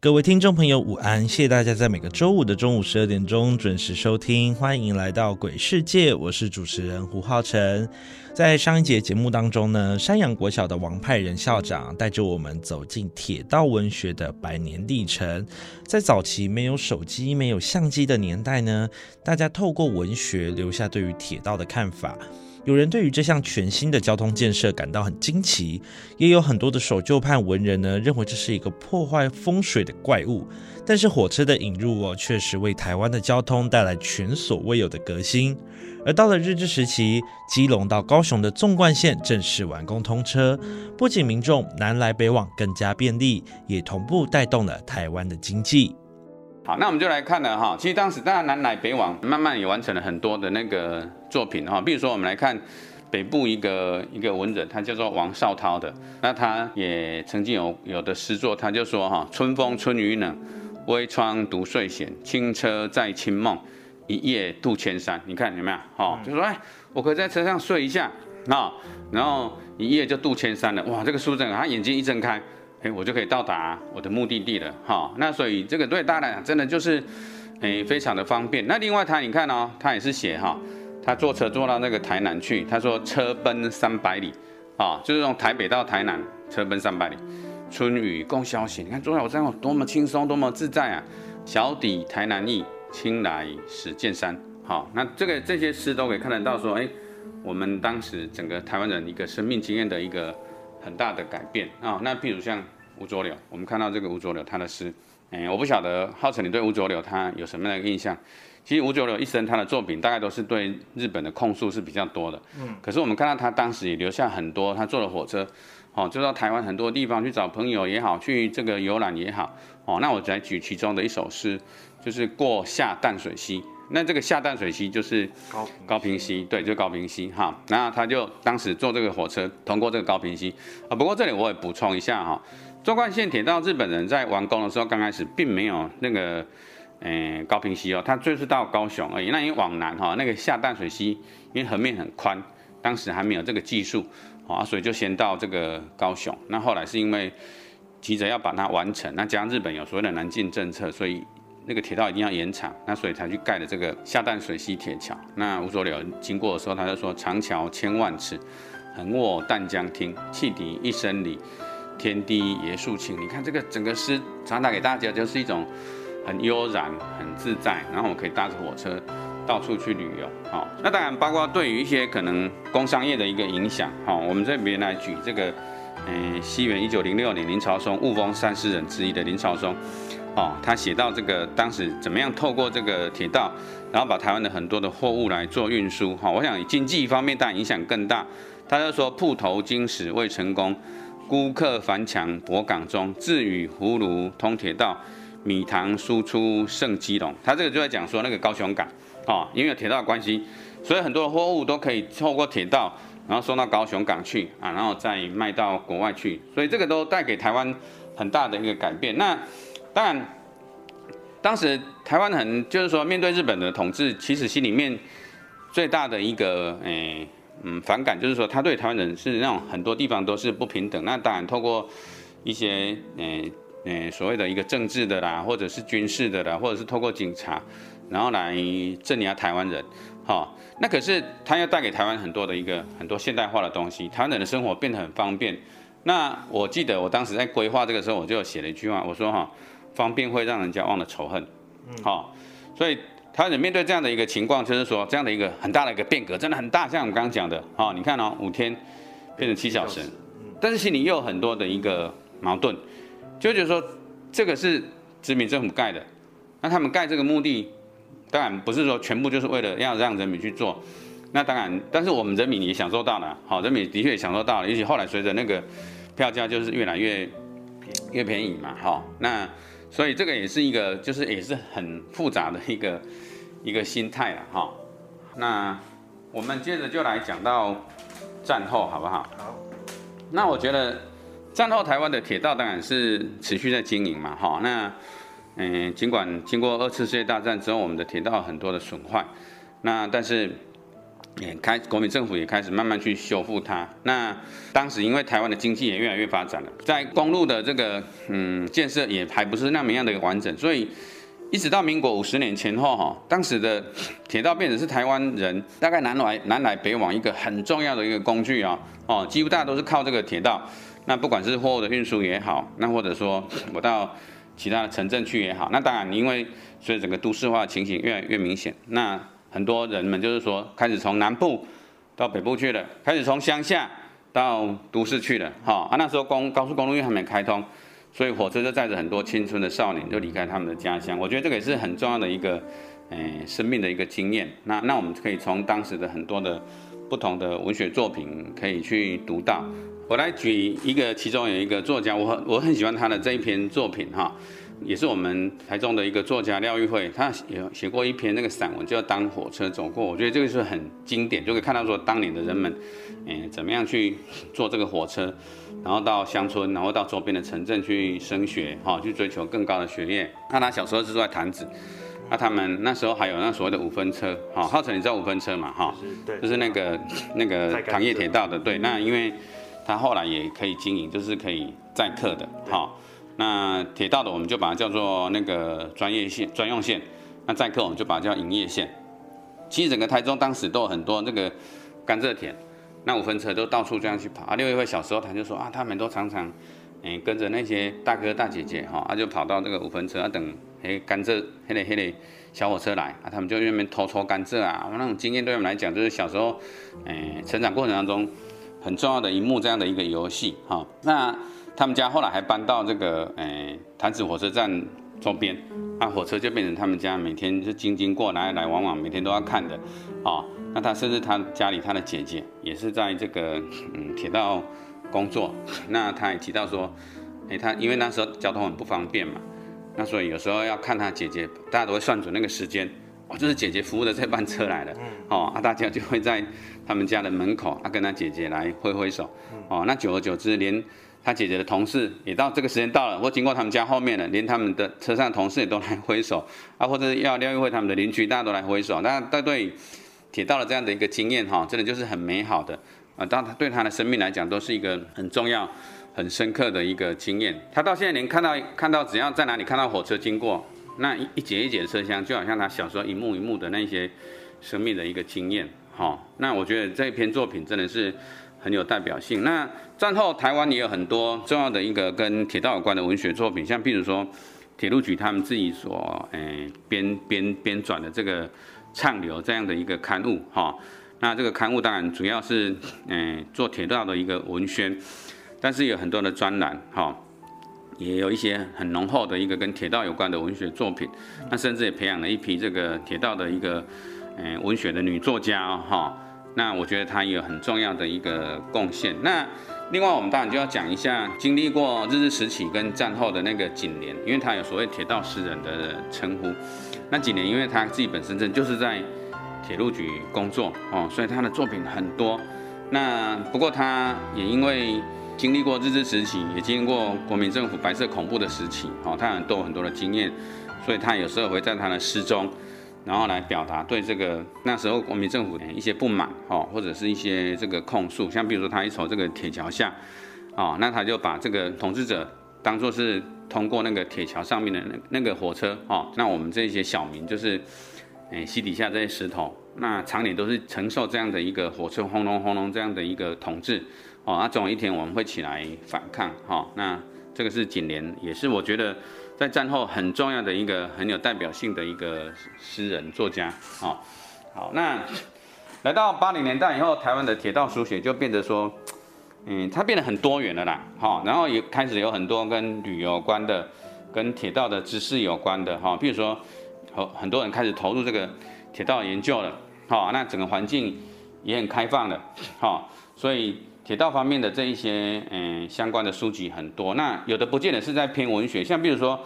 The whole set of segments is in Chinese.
各位听众朋友，午安！谢谢大家在每个周五的中午十二点钟准时收听，欢迎来到鬼世界，我是主持人胡浩辰。在上一节节目当中呢，山阳国小的王派仁校长带着我们走进铁道文学的百年历程。在早期没有手机、没有相机的年代呢，大家透过文学留下对于铁道的看法。有人对于这项全新的交通建设感到很惊奇，也有很多的守旧派文人呢认为这是一个破坏风水的怪物。但是火车的引入哦，确实为台湾的交通带来前所未有的革新。而到了日治时期，基隆到高雄的纵贯线正式完工通车，不仅民众南来北往更加便利，也同步带动了台湾的经济。好，那我们就来看了哈。其实当时大家南来北往，慢慢也完成了很多的那个作品哈。比如说，我们来看北部一个一个文人，他叫做王绍涛的。那他也曾经有有的诗作，他就说哈：春风春雨冷，微窗独睡闲，轻车载清梦，一夜渡千山。你看有没有？哈，就说哎，我可以在车上睡一下啊，然后一夜就渡千山了。哇，这个书生他眼睛一睁开。哎，我就可以到达我的目的地了，哈。那所以这个对大家来讲，真的就是，哎，非常的方便。那另外他，你看哦，他也是写哈，他坐车坐到那个台南去，他说车奔三百里，啊，就是从台北到台南，车奔三百里，春雨共消息。你看坐在我身上多么轻松，多么自在啊！小抵台南驿，青来始见山。好，那这个这些诗都可以看得到，说，哎，我们当时整个台湾人一个生命经验的一个。很大的改变啊！那譬如像吴浊流，我们看到这个吴浊流他的诗，哎，我不晓得浩辰你对吴浊流他有什么样的印象？其实吴浊流一生他的作品大概都是对日本的控诉是比较多的，嗯。可是我们看到他当时也留下很多，他坐了火车，哦，就到台湾很多地方去找朋友也好，去这个游览也好，哦，那我来举其中的一首诗，就是过下淡水溪。那这个下淡水溪就是高高平溪，对，就高平溪哈。那他就当时坐这个火车通过这个高平溪啊。不过这里我也补充一下哈，纵贯线铁道日本人在完工的时候，刚开始并没有那个诶高平溪哦，它就是到高雄而已。那因为往南哈，那个下淡水溪因为河面很宽，当时还没有这个技术啊，所以就先到这个高雄。那后来是因为急着要把它完成，那加上日本有所谓的南进政策，所以。那个铁道一定要延长，那所以才去盖的这个下淡水溪铁桥。那吴浊流经过的时候，他就说：“长桥千万尺，横卧淡江听，汽笛一声里，天地爷肃清。”你看这个整个诗传达给大家，就是一种很悠然、很自在，然后我可以搭着火车到处去旅游。好，那当然包括对于一些可能工商业的一个影响。好，我们这边来举这个，嗯，西元一九零六年，林朝松雾峰三诗人之一的林朝松。哦，他写到这个当时怎么样透过这个铁道，然后把台湾的很多的货物来做运输。哈，我想经济方面当然影响更大。他就说铺头经史未成功，孤客凡墙博港中，自与葫芦通铁道，米糖输出胜基隆。他这个就在讲说那个高雄港，哦，因为有铁道关系，所以很多的货物都可以透过铁道，然后送到高雄港去啊，然后再卖到国外去。所以这个都带给台湾很大的一个改变。那当然，当时台湾很就是说，面对日本的统治，其实心里面最大的一个诶嗯反感，就是说他对台湾人是那种很多地方都是不平等。那当然透过一些诶诶所谓的一个政治的啦，或者是军事的啦，或者是透过警察，然后来镇压台湾人。好，那可是他要带给台湾很多的一个很多现代化的东西，台湾人的生活变得很方便。那我记得我当时在规划这个时候，我就写了一句话，我说哈。方便会让人家忘了仇恨，好，所以台湾人面对这样的一个情况，就是说这样的一个很大的一个变革，真的很大。像我们刚刚讲的，哦，你看哦，五天变成七小时，但是心里又有很多的一个矛盾，就觉得说这个是殖民政府盖的，那他们盖这个目的，当然不是说全部就是为了要让人民去做，那当然，但是我们人民也享受到了，好，人民的确也享受到了，尤其后来随着那个票价就是越来越越便宜嘛，哈，那。所以这个也是一个，就是也是很复杂的一个 一个心态了哈。那我们接着就来讲到战后好不好？好。那我觉得战后台湾的铁道当然是持续在经营嘛哈。那嗯，尽管经过二次世界大战之后，我们的铁道很多的损坏，那但是。也开国民政府也开始慢慢去修复它。那当时因为台湾的经济也越来越发展了，在公路的这个嗯建设也还不是那么样的完整，所以一直到民国五十年前后哈，当时的铁道变成是台湾人大概南来南来北往一个很重要的一个工具啊哦，几乎大家都是靠这个铁道。那不管是货物的运输也好，那或者说我到其他的城镇去也好，那当然因为所以整个都市化情形越来越明显，那。很多人们就是说，开始从南部到北部去了，开始从乡下到都市去了，哈啊，那时候公高速公路又还没开通，所以火车就载着很多青春的少年就离开他们的家乡。我觉得这个也是很重要的一个，诶，生命的一个经验。那那我们可以从当时的很多的不同的文学作品可以去读到。我来举一个，其中有一个作家，我很我很喜欢他的这一篇作品，哈。也是我们台中的一个作家廖玉慧，他有写过一篇那个散文，叫《当火车走过》。我觉得这个是很经典，就可以看到说当年的人们，嗯，怎么样去坐这个火车，然后到乡村，然后到周边的城镇去升学，哈，去追求更高的学业。那他小时候是住在潭子，那他们那时候还有那所谓的五分车，哈，浩辰你知道五分车嘛，哈，就是那个那个糖业铁道的，对。那因为他后来也可以经营，就是可以载客的，哈。那铁道的我们就把它叫做那个专业线、专用线，那载客我们就把它叫营业线。其实整个台中当时都有很多那个甘蔗田，那五分车都到处这样去跑。啊，六月份小时候他就说啊，他们都常常诶跟着那些大哥大姐姐哈，他就跑到这个五分车啊等诶甘蔗黑嘞黑嘞小火车来啊，他们就那边偷抽甘蔗啊，那种经验对我们来讲就是小时候诶成长过程当中很重要的一幕这样的一个游戏哈。那他们家后来还搬到这个诶潭子火车站周边，那火车就变成他们家每天就经经过来来往往，每天都要看的，哦，那他甚至他家里他的姐姐也是在这个嗯铁道工作，那他也提到说，诶他因为那时候交通很不方便嘛，那所以有时候要看他姐姐，大家都会算准那个时间，哦，就是姐姐服务的这班车来了，哦，啊大家就会在他们家的门口啊跟他姐姐来挥挥手，哦，那久而久之连。他姐姐的同事也到这个时间到了，或经过他们家后面了，连他们的车上同事也都来挥手啊，或者要廖玉慧他们的邻居，大家都来挥手。那那对铁道的这样的一个经验哈，真的就是很美好的啊。当他对他的生命来讲，都是一个很重要、很深刻的一个经验。他到现在连看到看到只要在哪里看到火车经过，那一一节一节的车厢，就好像他小时候一幕一幕的那些生命的一个经验哈。那我觉得这一篇作品真的是。很有代表性。那战后台湾也有很多重要的一个跟铁道有关的文学作品，像譬如说铁路局他们自己所诶编编编转的这个畅流这样的一个刊物哈。那这个刊物当然主要是诶做铁道的一个文宣，但是有很多的专栏哈，也有一些很浓厚的一个跟铁道有关的文学作品。那甚至也培养了一批这个铁道的一个诶文学的女作家哈。那我觉得他有很重要的一个贡献。那另外，我们当然就要讲一下经历过日治时期跟战后的那个景联，因为他有所谓铁道诗人的称呼。那景联，因为他自己本身正就是在铁路局工作哦，所以他的作品很多。那不过他也因为经历过日治时期，也经历过国民政府白色恐怖的时期哦，他很多很多的经验，所以他有时候会在他的诗中。然后来表达对这个那时候国民政府的一些不满，哦，或者是一些这个控诉，像比如说他一瞅这个铁桥下，哦，那他就把这个统治者当做是通过那个铁桥上面的那那个火车，哦，那我们这些小民就是，哎，溪底下这些石头，那常年都是承受这样的一个火车轰隆轰隆这样的一个统治，哦，那总有一天我们会起来反抗，哈，那这个是锦联，也是我觉得。在战后很重要的一个很有代表性的一个诗人作家。好，好，那来到八零年代以后，台湾的铁道书写就变得说，嗯，它变得很多元了啦。哈，然后也开始有很多跟旅游有关的，跟铁道的知识有关的。哈，比如说，很很多人开始投入这个铁道研究了。好，那整个环境也很开放了。好，所以。铁道方面的这一些嗯相关的书籍很多，那有的不见得是在偏文学，像比如说《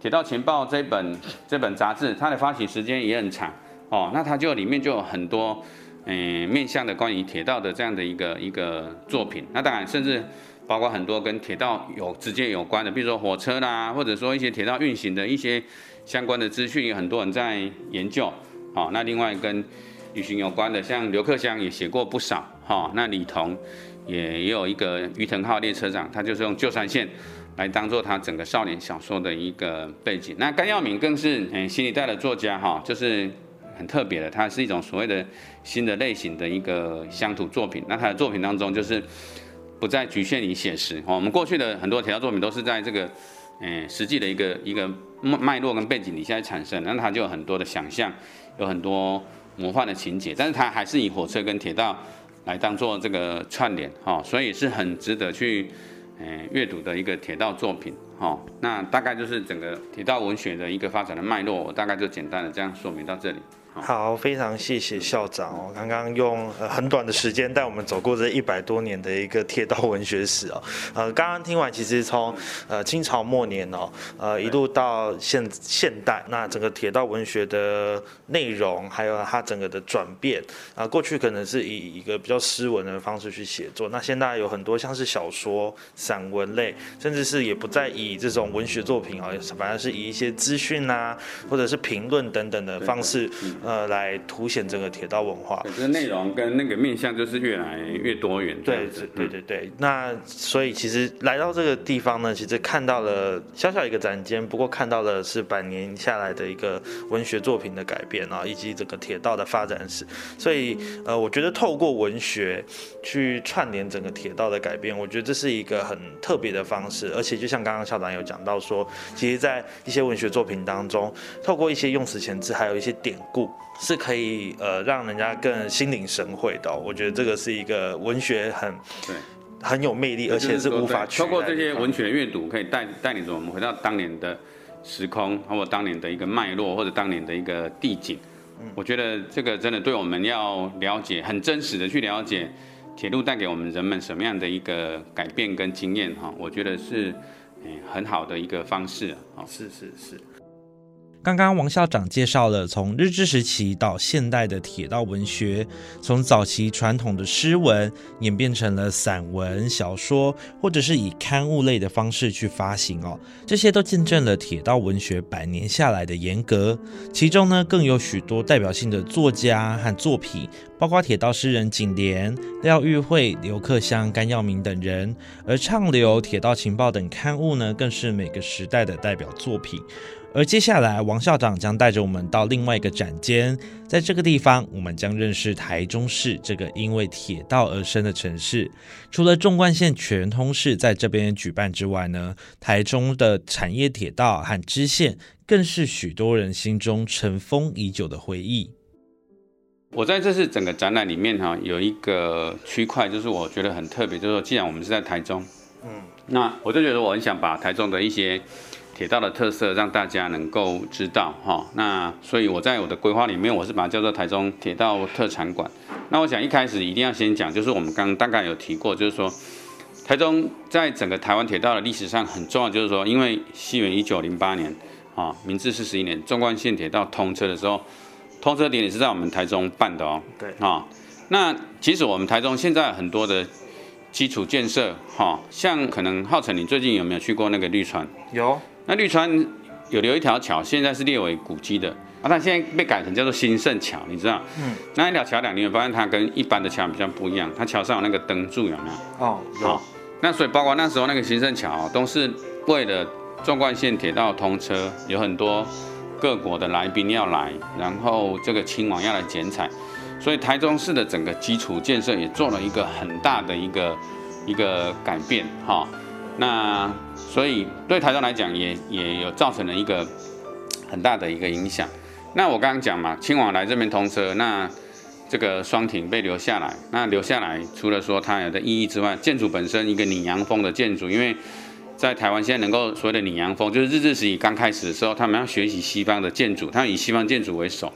铁道情报》这本这本杂志，它的发行时间也很长哦，那它就里面就有很多嗯面向的关于铁道的这样的一个一个作品，那当然甚至包括很多跟铁道有直接有关的，比如说火车啦，或者说一些铁道运行的一些相关的资讯，有很多人在研究。好，那另外跟旅行有关的，像刘克襄也写过不少。哦，那李彤。也也有一个于藤号列车长，他就是用旧山线来当做他整个少年小说的一个背景。那甘耀明更是嗯新一代的作家哈，就是很特别的，他是一种所谓的新的类型的一个乡土作品。那他的作品当中就是不再局限于写实。我们过去的很多铁道作品都是在这个嗯实际的一个一个脉络跟背景底下产生，那他就有很多的想象，有很多魔幻的情节，但是他还是以火车跟铁道。来当做这个串联哈，所以是很值得去诶阅读的一个铁道作品哈。那大概就是整个铁道文学的一个发展的脉络，我大概就简单的这样说明到这里。好，非常谢谢校长哦，刚刚用很短的时间带我们走过这一百多年的一个铁道文学史哦。呃，刚刚听完，其实从呃清朝末年哦，呃一路到现现代，那整个铁道文学的内容，还有它整个的转变啊，过去可能是以一个比较诗文的方式去写作，那现在有很多像是小说、散文类，甚至是也不再以这种文学作品啊，反而是以一些资讯啊，或者是评论等等的方式。呃，来凸显整个铁道文化，这个内容跟那个面向就是越来越多元。对对对对对。那所以其实来到这个地方呢，其实看到了小小一个展间，不过看到的是百年下来的一个文学作品的改变啊，以及整个铁道的发展史。所以呃，我觉得透过文学去串联整个铁道的改变，我觉得这是一个很特别的方式。而且就像刚刚校长有讲到说，其实在一些文学作品当中，透过一些用词前置，还有一些典故。是可以呃让人家更心领神会的，我觉得这个是一个文学很对很有魅力，而且是无法通过这些文学阅读，可以带带领着我们回到当年的时空，或者当年的一个脉络，或者当年的一个地景。我觉得这个真的对我们要了解，很真实的去了解铁路带给我们人们什么样的一个改变跟经验哈，我觉得是很好的一个方式啊。是是是。刚刚王校长介绍了从日治时期到现代的铁道文学，从早期传统的诗文演变成了散文、小说，或者是以刊物类的方式去发行哦。这些都见证了铁道文学百年下来的严格。其中呢，更有许多代表性的作家和作品，包括铁道诗人景莲、廖玉慧、刘克襄、甘耀明等人。而畅流、铁道情报等刊物呢，更是每个时代的代表作品。而接下来，王校长将带着我们到另外一个展间，在这个地方，我们将认识台中市这个因为铁道而生的城市。除了纵贯线全通市在这边举办之外呢，台中的产业铁道和支线更是许多人心中尘封已久的回忆。我在这次整个展览里面哈，有一个区块，就是我觉得很特别，就是说，既然我们是在台中，嗯，那我就觉得我很想把台中的一些。铁道的特色让大家能够知道哈，那所以我在我的规划里面，我是把它叫做台中铁道特产馆。那我想一开始一定要先讲，就是我们刚大概有提过，就是说台中在整个台湾铁道的历史上很重要，就是说因为西元一九零八年啊，明治四十一年纵贯线铁道通车的时候，通车典礼是在我们台中办的哦。对啊，那其实我们台中现在很多的基础建设哈，像可能浩辰，你最近有没有去过那个绿川？有。那绿川有留一条桥，现在是列为古迹的啊，它现在被改成叫做新盛桥，你知道？嗯。那一条桥梁，你会发现它跟一般的桥比较不一样，它桥上有那个灯柱，有没有？哦，有。那所以包括那时候那个新盛桥，都是为了纵贯线铁道通车，有很多各国的来宾要来，然后这个亲王要来剪彩，所以台中市的整个基础建设也做了一个很大的一个一个改变，哈。那所以对台中来讲也也有造成了一个很大的一个影响。那我刚刚讲嘛，清往来这边通车，那这个双亭被留下来，那留下来除了说它有的意义之外，建筑本身一个拟洋风的建筑，因为在台湾现在能够所谓的拟洋风，就是日治时期刚开始的时候，他们要学习西方的建筑，他以西方建筑为首，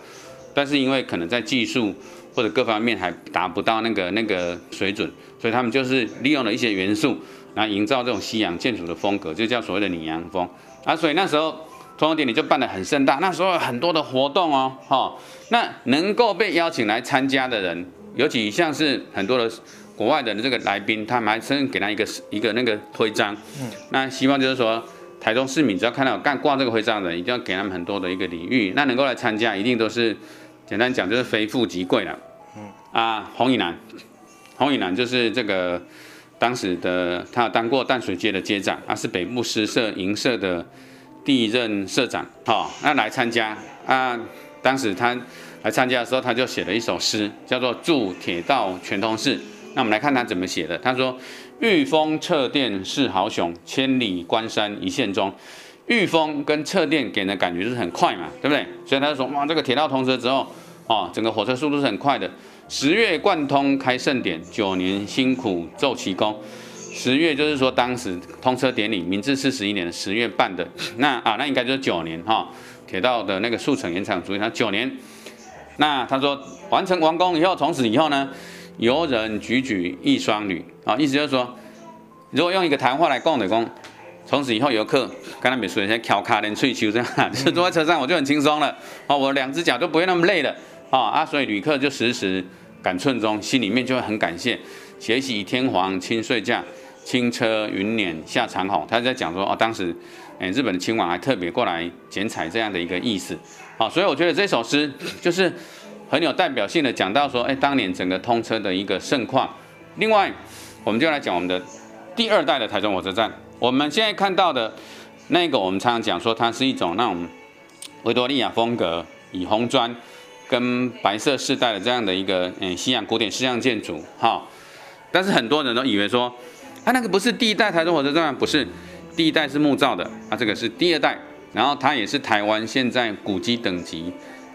但是因为可能在技术或者各方面还达不到那个那个水准，所以他们就是利用了一些元素，来营造这种西洋建筑的风格，就叫所谓的拟洋风啊。所以那时候通风典礼就办得很盛大，那时候有很多的活动哦，哈，那能够被邀请来参加的人，尤其像是很多的。国外的这个来宾，他们还甚至给他一个一个那个徽章，嗯，那希望就是说，台中市民只要看到干挂这个徽章的人，一定要给他们很多的一个礼遇。那能够来参加，一定都是简单讲就是非富即贵了，嗯啊，洪以南，洪以南就是这个当时的他当过淡水街的街长，他是北部诗社银社的第一任社长，好，那来参加啊，当时他来参加的时候，他就写了一首诗，叫做《祝铁道全通市》。那我们来看他怎么写的。他说：“御风掣电是豪雄，千里关山一线中。”御风跟掣电给人的感觉就是很快嘛，对不对？所以他就说：“哇，这个铁道通车之后，哦，整个火车速度是很快的。十月贯通开盛典，九年辛苦奏奇功。十月就是说当时通车典礼，明治四十一年十月办的。那啊，那应该就是九年哈，铁道的那个速成延长主义，他九年。那他说完成完工以后，从此以后呢？”游人举举一双旅啊，意思就是说，如果用一个谈话来讲的讲，从此以后游客跟他们说一些敲卡连吹球这样，就坐在车上我就很轻松了啊，我两只脚就不会那么累了啊啊，所以旅客就时时感寸中，心里面就会很感谢。且喜天皇亲睡驾，轻车云辇下长虹。他在讲说哦，当时诶日本的亲王还特别过来剪彩这样的一个意思啊，所以我觉得这首诗就是。很有代表性的讲到说，哎，当年整个通车的一个盛况。另外，我们就来讲我们的第二代的台中火车站。我们现在看到的那个，我们常常讲说它是一种那种维多利亚风格，以红砖跟白色世代的这样的一个嗯西洋古典式样建筑，哈。但是很多人都以为说，它那个不是第一代台中火车站，不是第一代是木造的，啊，这个是第二代，然后它也是台湾现在古迹等级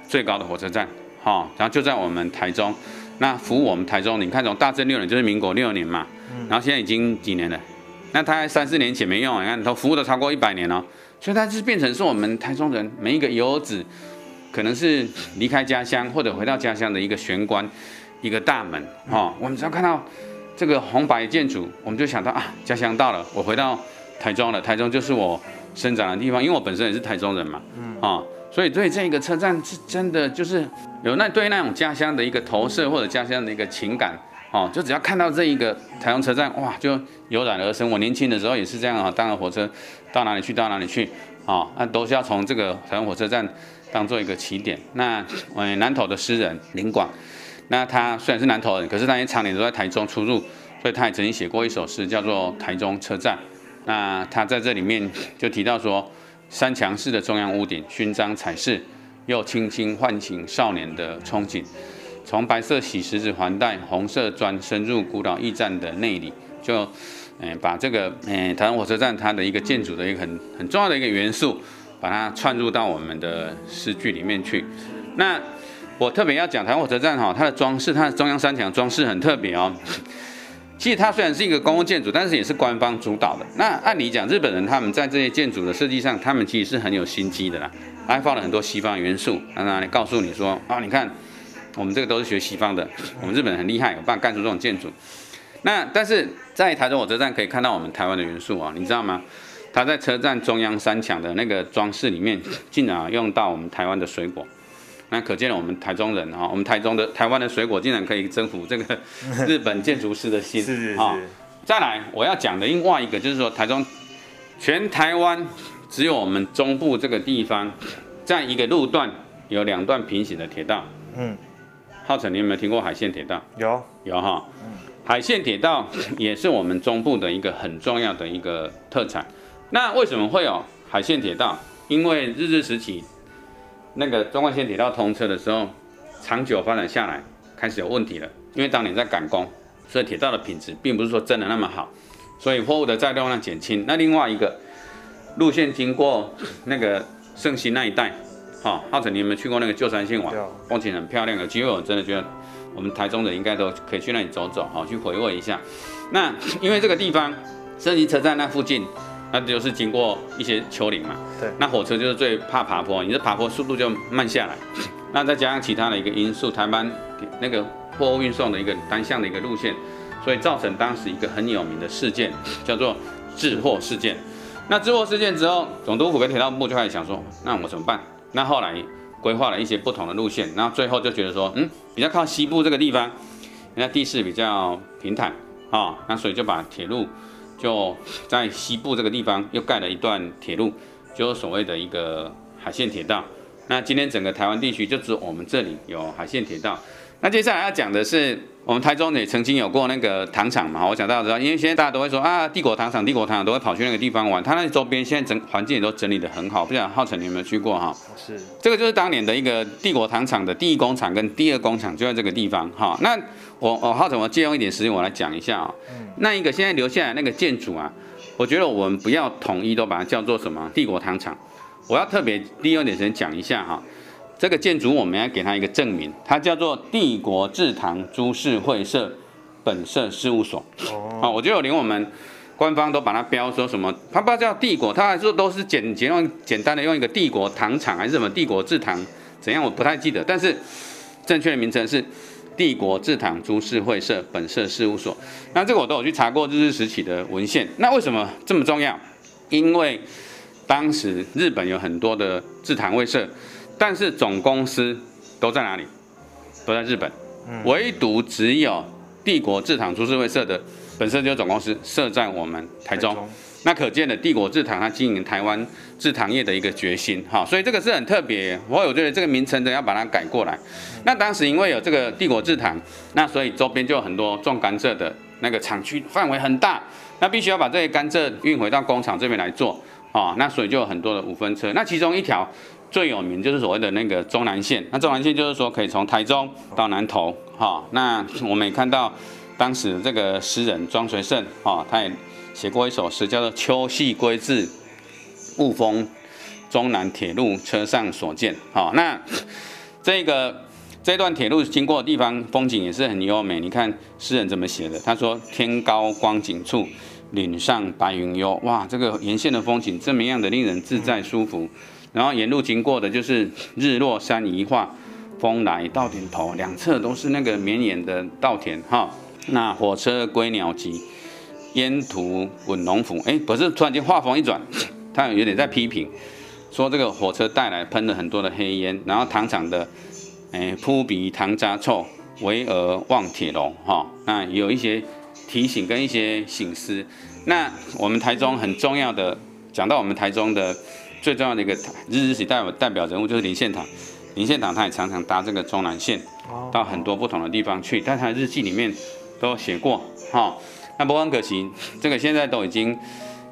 最高的火车站。哈，然后就在我们台中，那服务我们台中，你看从大正六年就是民国六年嘛，然后现在已经几年了，那它三四年前没用，你看都服务都超过一百年了，所以它是变成是我们台中人每一个游子，可能是离开家乡或者回到家乡的一个玄关，一个大门。哦，我们只要看到这个红白建筑，我们就想到啊，家乡到了，我回到台中了，台中就是我生长的地方，因为我本身也是台中人嘛，啊。所以对这个车站是真的就是有那对那种家乡的一个投射或者家乡的一个情感哦，就只要看到这一个台中车站哇，就油然而生。我年轻的时候也是这样啊，当了火车到哪里去到哪里去啊，那都是要从这个台中火车站当做一个起点。那嗯，南投的诗人林广，那他虽然是南投人，可是他也常年都在台中出入，所以他也曾经写过一首诗叫做《台中车站》。那他在这里面就提到说。三墙式的中央屋顶，勋章彩饰，又轻轻唤醒少年的憧憬。从白色洗石子环带，红色砖深入古老驿站的内里，就，嗯，把这个，嗯，台湾火车站它的一个建筑的一个很很重要的一个元素，把它串入到我们的诗句里面去。那我特别要讲台湾火车站哈，它的装饰，它的中央三墙装饰很特别哦。其实它虽然是一个公共建筑，但是也是官方主导的。那按理讲，日本人他们在这些建筑的设计上，他们其实是很有心机的啦，还放了很多西方元素，在那里告诉你说啊，你看我们这个都是学西方的，我们日本很厉害，有办法干出这种建筑。那但是在台中火车站可以看到我们台湾的元素啊，你知道吗？它在车站中央三墙的那个装饰里面，竟然用到我们台湾的水果。那可见了我们台中人啊，我们台中的台湾的水果竟然可以征服这个日本建筑师的心啊！再来，我要讲的另外一个就是说，台中全台湾只有我们中部这个地方，在一个路段有两段平行的铁道。嗯，浩辰，你有没有听过海线铁道？有，有哈。海线铁道也是我们中部的一个很重要的一个特产。那为什么会有海线铁道？因为日治时期。那个中关线铁道通车的时候，长久发展下来，开始有问题了。因为当年在赶工，所以铁道的品质并不是说真的那么好。所以货物的载重量减轻。那另外一个路线经过那个圣心那一带，哈、浩辰你有没有去过那个旧山线网有？风景很漂亮，有机会我真的觉得我们台中人应该都可以去那里走走，哈、去回味一下。那因为这个地方圣心车站那附近，那就是经过一些丘陵嘛，对那火车就是最怕爬坡，你这爬坡速度就慢下来。那再加上其他的一个因素，台湾那个货物运送的一个单向的一个路线，所以造成当时一个很有名的事件，叫做滞货事件。那滞货事件之后，总督府跟铁道部就开始想说，那我怎么办？那后来规划了一些不同的路线，然后最后就觉得说，嗯，比较靠西部这个地方，那地势比较平坦啊、那所以就把铁路就在西部这个地方又盖了一段铁路，就是所谓的一个海线铁道。那今天整个台湾地区就只有我们这里有海线铁道。那接下来要讲的是，我们台中也曾经有过那个糖厂嘛，我想大家知道，因为现在大家都会说啊，帝国糖厂、帝国糖厂都会跑去那个地方玩，它那周边现在整环境也都整理得很好，不晓得浩辰你有没有去过哈？是这个就是当年的一个帝国糖厂的第一工厂跟第二工厂就在这个地方哈。那我我浩辰，我借用一点时间我来讲一下啊、那一个现在留下来那个建筑啊，我觉得我们不要统一都把它叫做什么帝国糖厂，我要特别利用一点时间讲一下哈。这个建筑我们要给它一个证明，它叫做帝国制糖株式会社本社事务所。哦，啊，我觉得连我们官方都把它标说什么，它不叫帝国，它还是都是简简用简单的用一个帝国糖厂还是什么帝国制糖怎样，我不太记得，但是正确的名称是帝国制糖株式会社本社事务所。那这个我都有去查过日治时期的文献。那为什么这么重要？因为当时日本有很多的制糖会社，但是总公司都在哪里？都在日本，唯独只有帝国制糖株式会社的本社就是总公司设在我们台中。那可见的帝国制糖它经营台湾制糖业的一个决心，哈，所以这个是很特别。我有觉得这个名称的要把它改过来。那当时因为有这个帝国制糖，那所以周边就有很多种甘蔗的那个厂区范围很大，那必须要把这些甘蔗运回到工厂这边来做，啊，那所以就有很多的五分车。那其中一条最有名就是所谓的那个中南线，那中南线就是说可以从台中到南投，哈，那我们也看到当时这个诗人庄随胜，哈，他也写过一首诗，叫做《秋夕归至雾峰中南铁路车上所见》。好，那这个这段铁路经过的地方风景也是很优美。你看诗人怎么写的？他说：“天高光景处，岭上白云悠。”哇，这个沿线的风景这么样的令人自在舒服。然后沿路经过的就是日落山移化，风来稻田头，两侧都是那个绵延的稻田哈。那火车归鸟集。烟土滚龙府，哎，不是，突然间话锋一转，他有点在批评，说这个火车带来喷了很多的黑烟，然后糖厂的，哎，扑鼻糖渣臭，巍峨望铁笼，哈、那有一些提醒跟一些醒思。那我们台中很重要的，讲到我们台中的最重要的一个日治时代代表人物就是林献堂，林献堂他也常常搭这个中南线到很多不同的地方去，但他的日记里面都有写过，哈、那不过很可惜，这个现在都已经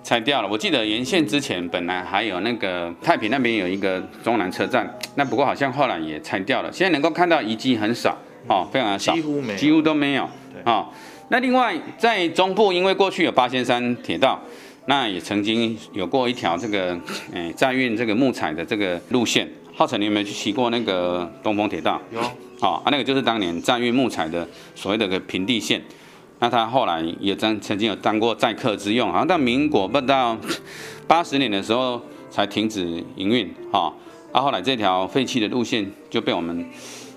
拆掉了。我记得沿线之前本来还有那个太平那边有一个中南车站，那不过好像后来也拆掉了。现在能够看到遗迹很少哦，非常的少，几乎没有几乎都没有对哦。那另外在中部，因为过去有八仙山铁道，那也曾经有过一条这个诶载运这个木材的这个路线。浩辰，你有没有去骑过那个东风铁道？有哦，啊，那个就是当年载运木材的所谓的个平地线。那他后来也曾曾经有当过载客之用，好像到民国不到 八十年的时候才停止营运，哈、啊，后来这条废弃的路线就被我们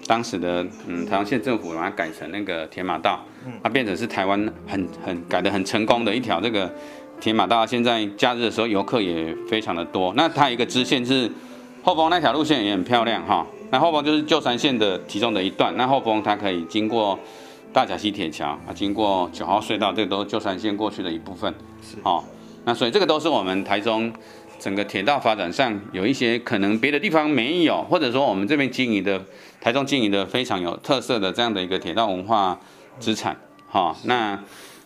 当时的嗯台湾县政府把它改成那个铁马道，它变成是台湾很很改的很成功的一条这个铁马道。现在假日的时候游客也非常的多。那它有一个支线是后峰那条路线也很漂亮哈。那后峰就是旧山线的其中的一段，那后峰它可以经过大甲溪铁桥啊，经过九号隧道，这个都是旧山线过去的一部分。是哦，那所以这个都是我们台中整个铁道发展上有一些可能别的地方没有，或者说我们这边经营的台中经营的非常有特色的这样的一个铁道文化资产。哈、那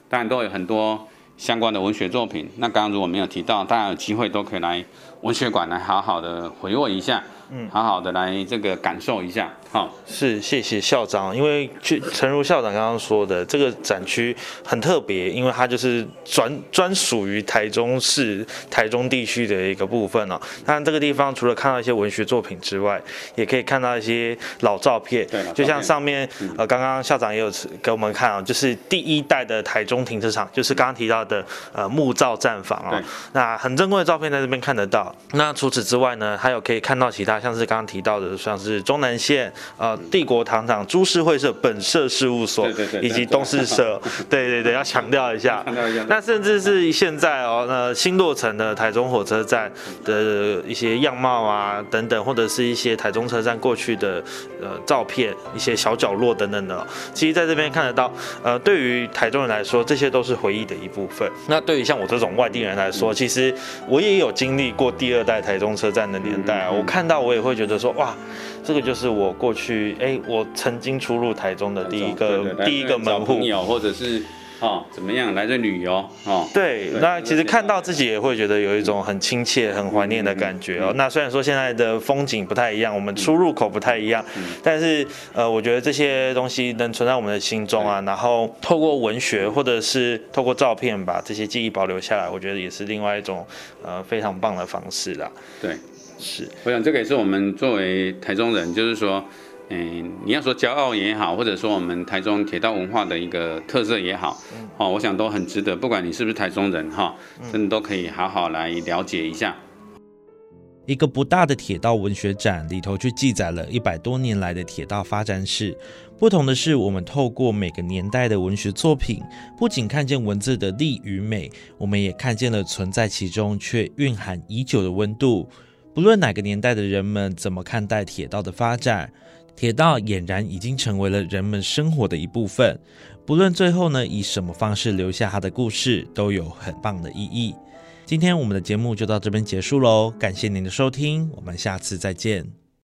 当然都有很多相关的文学作品。那刚刚如果没有提到，大家有机会都可以来文学馆来好好的回味一下，嗯，好好的来这个感受一下，好，是谢谢校长，因为就诚如校长刚刚说的，这个展区很特别，因为它就是专专属于台中市、台中地区的一个部分哦。那这个地方除了看到一些文学作品之外，也可以看到一些老照片，对就像上面呃，刚刚校长也有给我们看啊，就是第一代的台中停车场，就是刚刚提到的呃木造站房哦对。那很珍贵的照片在这边看得到。那除此之外呢，还有可以看到其他像是刚刚提到的，像是中南线、呃帝国糖厂、株式会社本社事务所对对对，以及东市社，对对对，要强调一下。那甚至是现在哦，那新落成的台中火车站的一些样貌啊等等，或者是一些台中车站过去的呃照片、一些小角落等等的哦，其实在这边看得到。呃，对于台中人来说，这些都是回忆的一部分。那对于像我这种外地人来说，其实我也有经历过第二代台中车站的年代啊，嗯嗯嗯我看到我也会觉得说，哇，这个就是我过去哎，我曾经出入台中的第一个第一个门户或者是哦怎么样来这旅游哦，对，对那其实看到自己也会觉得有一种很亲切、很怀念的感觉哦。那虽然说现在的风景不太一样，我们出入口不太一样，但是呃，我觉得这些东西能存在我们的心中啊，然后透过文学或者是透过照片把这些记忆保留下来，我觉得也是另外一种呃非常棒的方式啦。对。是，我想这个也是我们作为台中人，就是说，嗯，你要说骄傲也好，或者说我们台中铁道文化的一个特色也好，哦，我想都很值得，不管你是不是台中人哈，真的都可以好好来了解一下。一个不大的铁道文学展里头，却记载了一百多年来的铁道发展史。不同的是，我们透过每个年代的文学作品，不仅看见文字的力与美，我们也看见了存在其中却蕴含已久的温度。不论哪个年代的人们怎么看待铁道的发展，铁道俨然已经成为了人们生活的一部分。不论最后呢以什么方式留下它的故事，都有很棒的意义。今天我们的节目就到这边结束喽，感谢您的收听，我们下次再见。